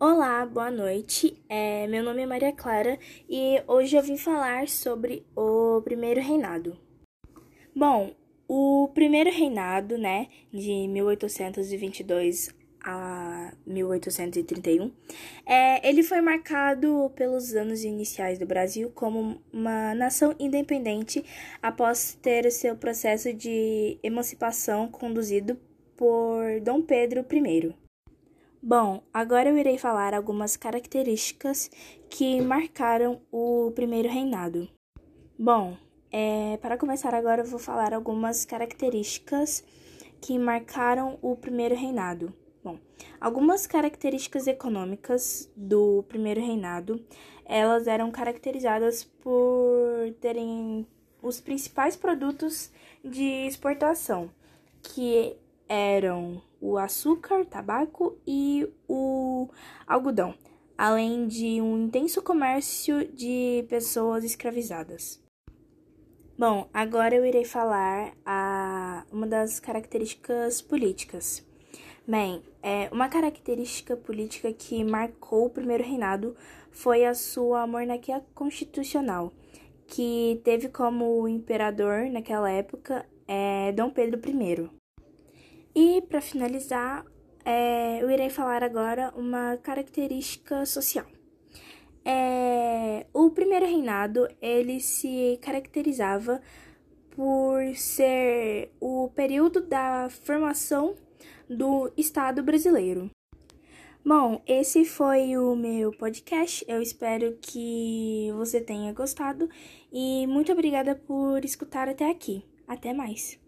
Olá, boa noite. É, meu nome é Maria Clara e hoje eu vim falar sobre o primeiro reinado. Bom, o primeiro reinado, né, de 1822 a 1831, é, ele foi marcado pelos anos iniciais do Brasil como uma nação independente após ter seu processo de emancipação conduzido por Dom Pedro I. Bom, agora eu irei falar algumas características que marcaram o primeiro reinado. Bom, é, para começar agora eu vou falar algumas características que marcaram o primeiro reinado. Bom, algumas características econômicas do primeiro reinado, elas eram caracterizadas por terem os principais produtos de exportação, que eram o açúcar, tabaco e o algodão, além de um intenso comércio de pessoas escravizadas. Bom, agora eu irei falar a uma das características políticas. Bem, é, uma característica política que marcou o primeiro reinado foi a sua monarquia constitucional, que teve como imperador naquela época é, Dom Pedro I. E para finalizar, é, eu irei falar agora uma característica social. É, o primeiro reinado ele se caracterizava por ser o período da formação do Estado brasileiro. Bom, esse foi o meu podcast. Eu espero que você tenha gostado e muito obrigada por escutar até aqui. Até mais.